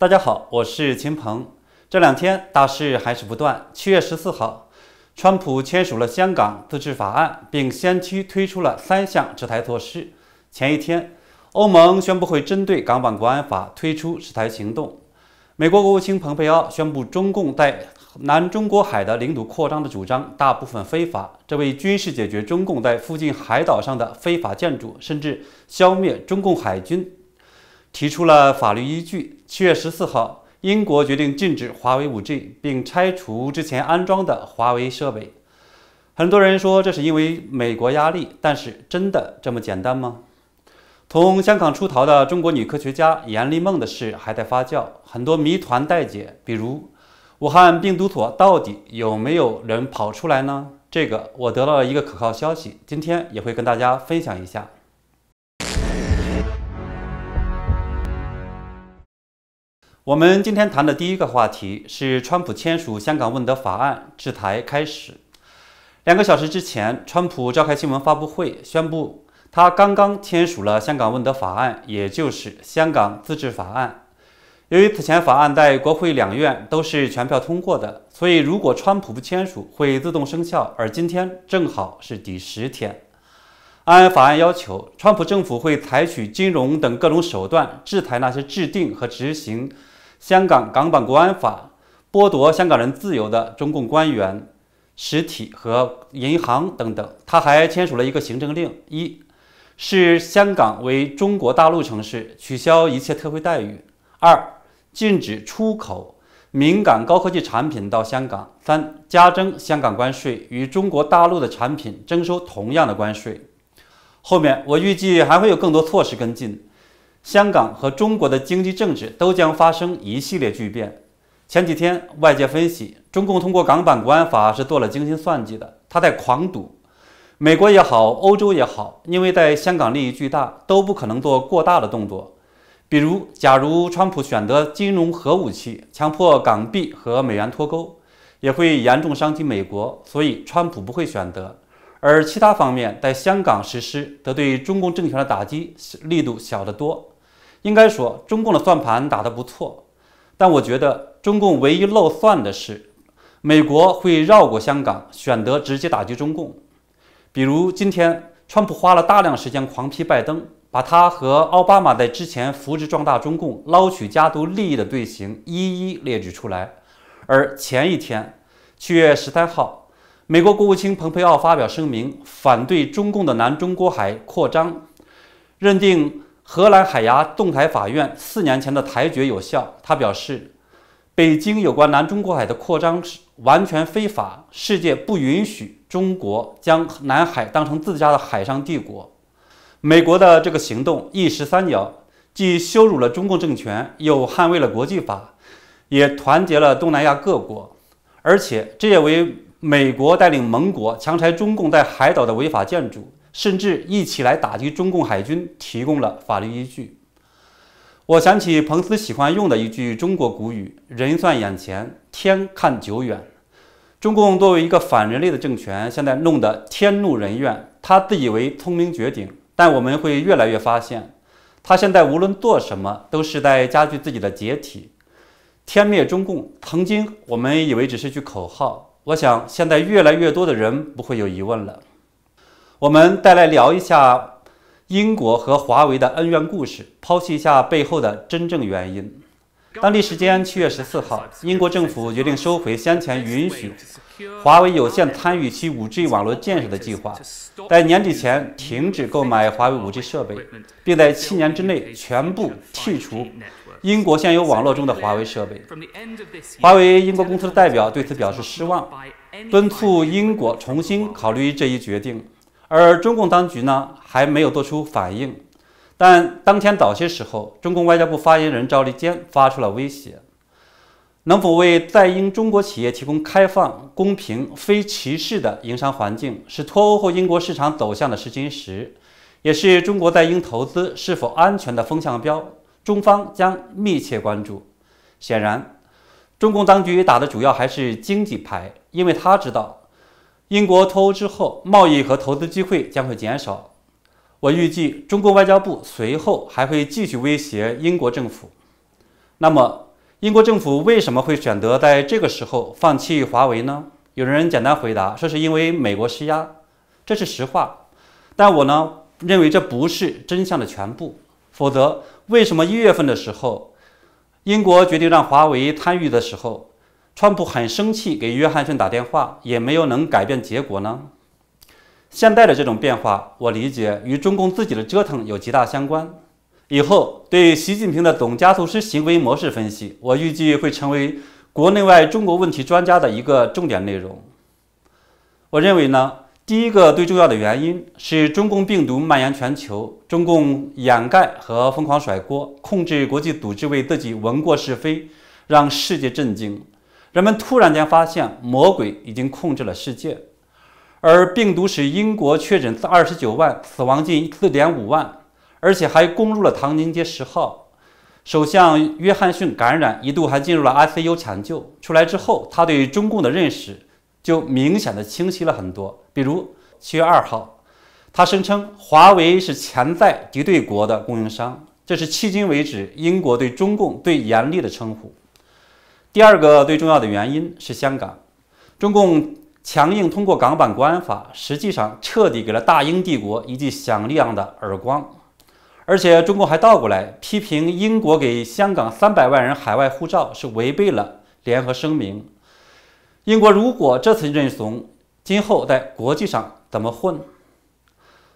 大家好，我是秦鹏。这两天大事还是不断。七月十四号，川普签署了香港自治法案，并先期推出了三项制裁措施。前一天，欧盟宣布会针对港版国安法推出制裁行动。美国国务卿蓬佩奥宣布，中共在南中国海的领土扩张的主张大部分非法，这为军事解决中共在附近海岛上的非法建筑，甚至消灭中共海军。提出了法律依据。七月十四号，英国决定禁止华为 5G，并拆除之前安装的华为设备。很多人说这是因为美国压力，但是真的这么简单吗？从香港出逃的中国女科学家严丽梦的事还在发酵，很多谜团待解。比如，武汉病毒所到底有没有人跑出来呢？这个我得到了一个可靠消息，今天也会跟大家分享一下。我们今天谈的第一个话题是川普签署香港问责法案，制裁开始。两个小时之前，川普召开新闻发布会，宣布他刚刚签署了香港问责法案，也就是香港自治法案。由于此前法案在国会两院都是全票通过的，所以如果川普不签署，会自动生效。而今天正好是第十天。按法案要求，川普政府会采取金融等各种手段制裁那些制定和执行。香港港版国安法剥夺香港人自由的中共官员、实体和银行等等。他还签署了一个行政令：一是香港为中国大陆城市，取消一切特惠待遇；二禁止出口敏感高科技产品到香港；三加征香港关税，与中国大陆的产品征收同样的关税。后面我预计还会有更多措施跟进。香港和中国的经济政治都将发生一系列巨变。前几天，外界分析，中共通过港版国安法是做了精心算计的，他在狂赌。美国也好，欧洲也好，因为在香港利益巨大，都不可能做过大的动作。比如，假如川普选择金融核武器，强迫港币和美元脱钩，也会严重伤及美国，所以川普不会选择。而其他方面，在香港实施，则对中共政权的打击力度小得多。应该说，中共的算盘打得不错，但我觉得中共唯一漏算的是，美国会绕过香港，选择直接打击中共。比如今天，川普花了大量时间狂批拜登，把他和奥巴马在之前扶植壮大中共、捞取家族利益的罪行一一列举出来。而前一天，七月十三号，美国国务卿蓬佩奥发表声明，反对中共的南中国海扩张，认定。荷兰海牙仲裁法院四年前的裁决有效。他表示，北京有关南中国海的扩张是完全非法，世界不允许中国将南海当成自家的海上帝国。美国的这个行动一石三鸟，既羞辱了中共政权，又捍卫了国际法，也团结了东南亚各国，而且这也为美国带领盟国强拆中共在海岛的违法建筑。甚至一起来打击中共海军，提供了法律依据。我想起彭斯喜欢用的一句中国古语：“人算眼前，天看久远。”中共作为一个反人类的政权，现在弄得天怒人怨。他自以为聪明绝顶，但我们会越来越发现，他现在无论做什么，都是在加剧自己的解体。天灭中共，曾经我们以为只是句口号，我想现在越来越多的人不会有疑问了。我们再来聊一下英国和华为的恩怨故事，剖析一下背后的真正原因。当地时间七月十四号，英国政府决定收回先前允许华为有限参与其 5G 网络建设的计划，在年底前停止购买华为 5G 设备，并在七年之内全部剔除英国现有网络中的华为设备。华为英国公司的代表对此表示失望，敦促英国重新考虑这一决定。而中共当局呢，还没有做出反应。但当天早些时候，中共外交部发言人赵立坚发出了威胁：能否为在英中国企业提供开放、公平、非歧视的营商环境，是脱欧后英国市场走向的试金石，也是中国在英投资是否安全的风向标。中方将密切关注。显然，中共当局打的主要还是经济牌，因为他知道。英国脱欧之后，贸易和投资机会将会减少。我预计，中国外交部随后还会继续威胁英国政府。那么，英国政府为什么会选择在这个时候放弃华为呢？有人简单回答说是因为美国施压，这是实话。但我呢认为这不是真相的全部。否则，为什么一月份的时候，英国决定让华为参与的时候，川普很生气，给约翰逊打电话，也没有能改变结果呢？现在的这种变化，我理解与中共自己的折腾有极大相关。以后对习近平的总加速师行为模式分析，我预计会成为国内外中国问题专家的一个重点内容。我认为呢，第一个最重要的原因是中共病毒蔓延全球，中共掩盖和疯狂甩锅，控制国际组织为自己闻过是非，让世界震惊。人们突然间发现，魔鬼已经控制了世界，而病毒使英国确诊自二十九万，死亡近四点五万。而且还攻入了唐宁街十号，首相约翰逊感染，一度还进入了 ICU 抢救。出来之后，他对中共的认识就明显的清晰了很多。比如七月二号，他声称华为是潜在敌对国的供应商，这是迄今为止英国对中共最严厉的称呼。第二个最重要的原因是香港，中共强硬通过港版国安法，实际上彻底给了大英帝国一记响亮的耳光。而且中国还倒过来批评英国给香港三百万人海外护照是违背了联合声明。英国如果这次认怂，今后在国际上怎么混？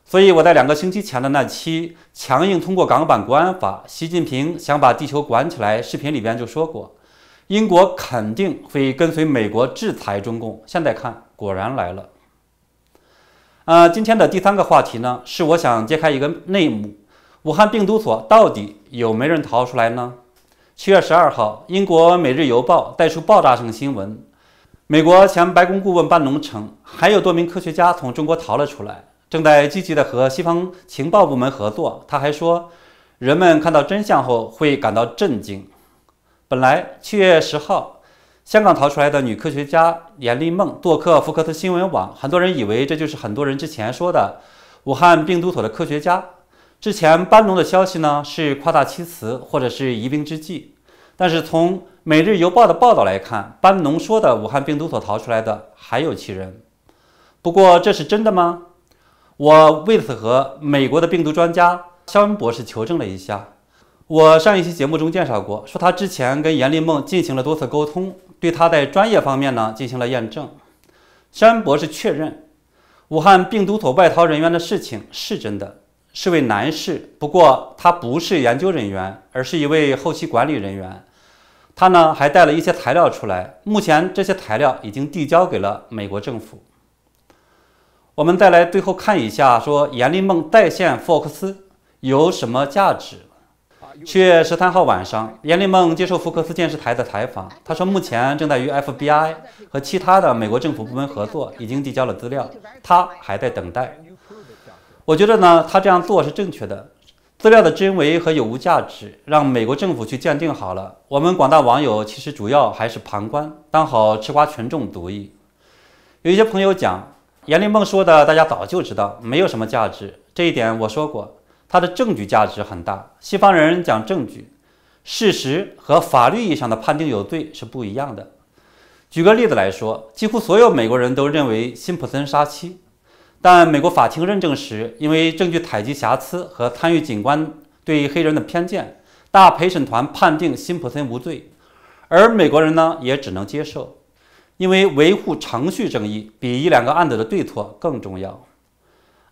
所以我在两个星期前的那期强硬通过港版国安法，习近平想把地球管起来视频里边就说过，英国肯定会跟随美国制裁中共。现在看，果然来了。呃，今天的第三个话题呢，是我想揭开一个内幕。武汉病毒所到底有没人逃出来呢？七月十二号，英国《每日邮报》带出爆炸性新闻：美国前白宫顾问班农称，还有多名科学家从中国逃了出来，正在积极的和西方情报部门合作。他还说，人们看到真相后会感到震惊。本来七月十号，香港逃出来的女科学家严丽梦做客福克斯新闻网，很多人以为这就是很多人之前说的武汉病毒所的科学家。之前班农的消息呢是夸大其词或者是疑兵之计，但是从《每日邮报》的报道来看，班农说的武汉病毒所逃出来的还有其人。不过这是真的吗？我为此和美国的病毒专家肖恩博士求证了一下。我上一期节目中介绍过，说他之前跟严立梦进行了多次沟通，对他在专业方面呢进行了验证。肖恩博士确认，武汉病毒所外逃人员的事情是真的。是位男士，不过他不是研究人员，而是一位后期管理人员。他呢还带了一些材料出来，目前这些材料已经递交给了美国政府。我们再来最后看一下，说严立梦在线福克斯有什么价值？七月十三号晚上，严立梦接受福克斯电视台的采访，他说目前正在与 FBI 和其他的美国政府部门合作，已经递交了资料，他还在等待。我觉得呢，他这样做是正确的。资料的真伪和有无价值，让美国政府去鉴定好了。我们广大网友其实主要还是旁观，当好吃瓜群众主意。有一些朋友讲，严立梦说的大家早就知道，没有什么价值。这一点我说过，他的证据价值很大。西方人讲证据，事实和法律意义上的判定有罪是不一样的。举个例子来说，几乎所有美国人都认为辛普森杀妻。但美国法庭认证时，因为证据采集瑕疵和参与警官对黑人的偏见，大陪审团判定辛普森无罪，而美国人呢也只能接受，因为维护程序正义比一两个案子的对错更重要。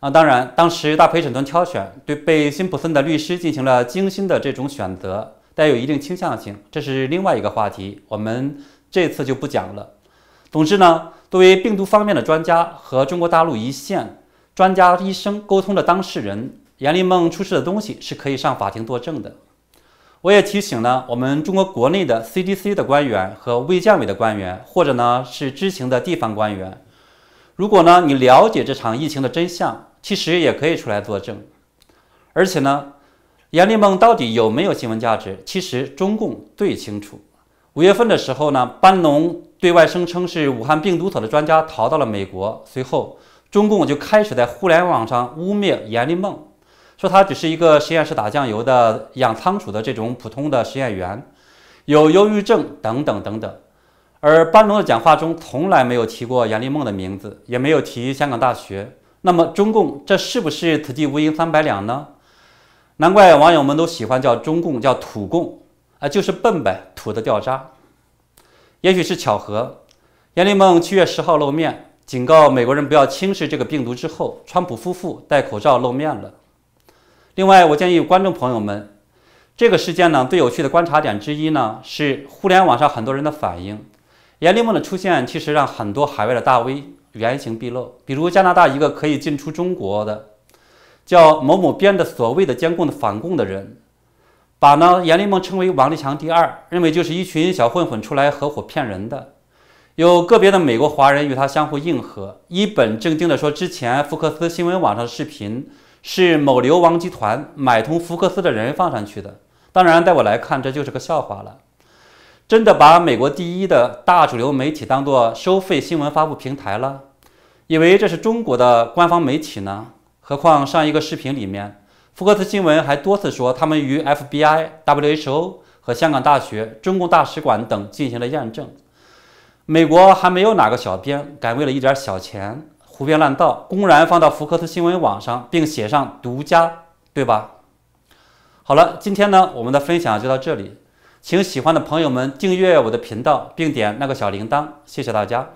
啊，当然，当时大陪审团挑选对被辛普森的律师进行了精心的这种选择，带有一定倾向性，这是另外一个话题，我们这次就不讲了。总之呢。作为病毒方面的专家和中国大陆一线专家医生沟通的当事人，严立梦出示的东西是可以上法庭作证的。我也提醒呢，我们中国国内的 CDC 的官员和卫健委的官员，或者呢是知情的地方官员，如果呢你了解这场疫情的真相，其实也可以出来作证。而且呢，严立梦到底有没有新闻价值，其实中共最清楚。五月份的时候呢，班农。对外声称是武汉病毒所的专家逃到了美国，随后中共就开始在互联网上污蔑严立梦，说他只是一个实验室打酱油的养仓鼠的这种普通的实验员，有忧郁症等等等等。而班农的讲话中从来没有提过阎立梦的名字，也没有提香港大学。那么中共这是不是此地无银三百两呢？难怪网友们都喜欢叫中共叫土共啊，就是笨呗，土的掉渣。也许是巧合，阎立梦七月十号露面，警告美国人不要轻视这个病毒之后，川普夫妇戴口罩露面了。另外，我建议观众朋友们，这个事件呢最有趣的观察点之一呢是互联网上很多人的反应。阎立梦的出现，其实让很多海外的大 V 原形毕露。比如加拿大一个可以进出中国的叫某某编的所谓的监控的反共的人，把呢阎立梦称为王立强第二，认为就是一群小混混出来合伙骗人的。有个别的美国华人与他相互应和，一本正经地说，之前福克斯新闻网上的视频是某流亡集团买通福克斯的人放上去的。当然，在我来看，这就是个笑话了。真的把美国第一的大主流媒体当做收费新闻发布平台了，以为这是中国的官方媒体呢？何况上一个视频里面，福克斯新闻还多次说他们与 FBI、WHO 和香港大学、中共大使馆等进行了验证。美国还没有哪个小编敢为了一点小钱胡编乱造，公然放到福克斯新闻网上，并写上独家，对吧？好了，今天呢，我们的分享就到这里。请喜欢的朋友们订阅我的频道，并点那个小铃铛，谢谢大家。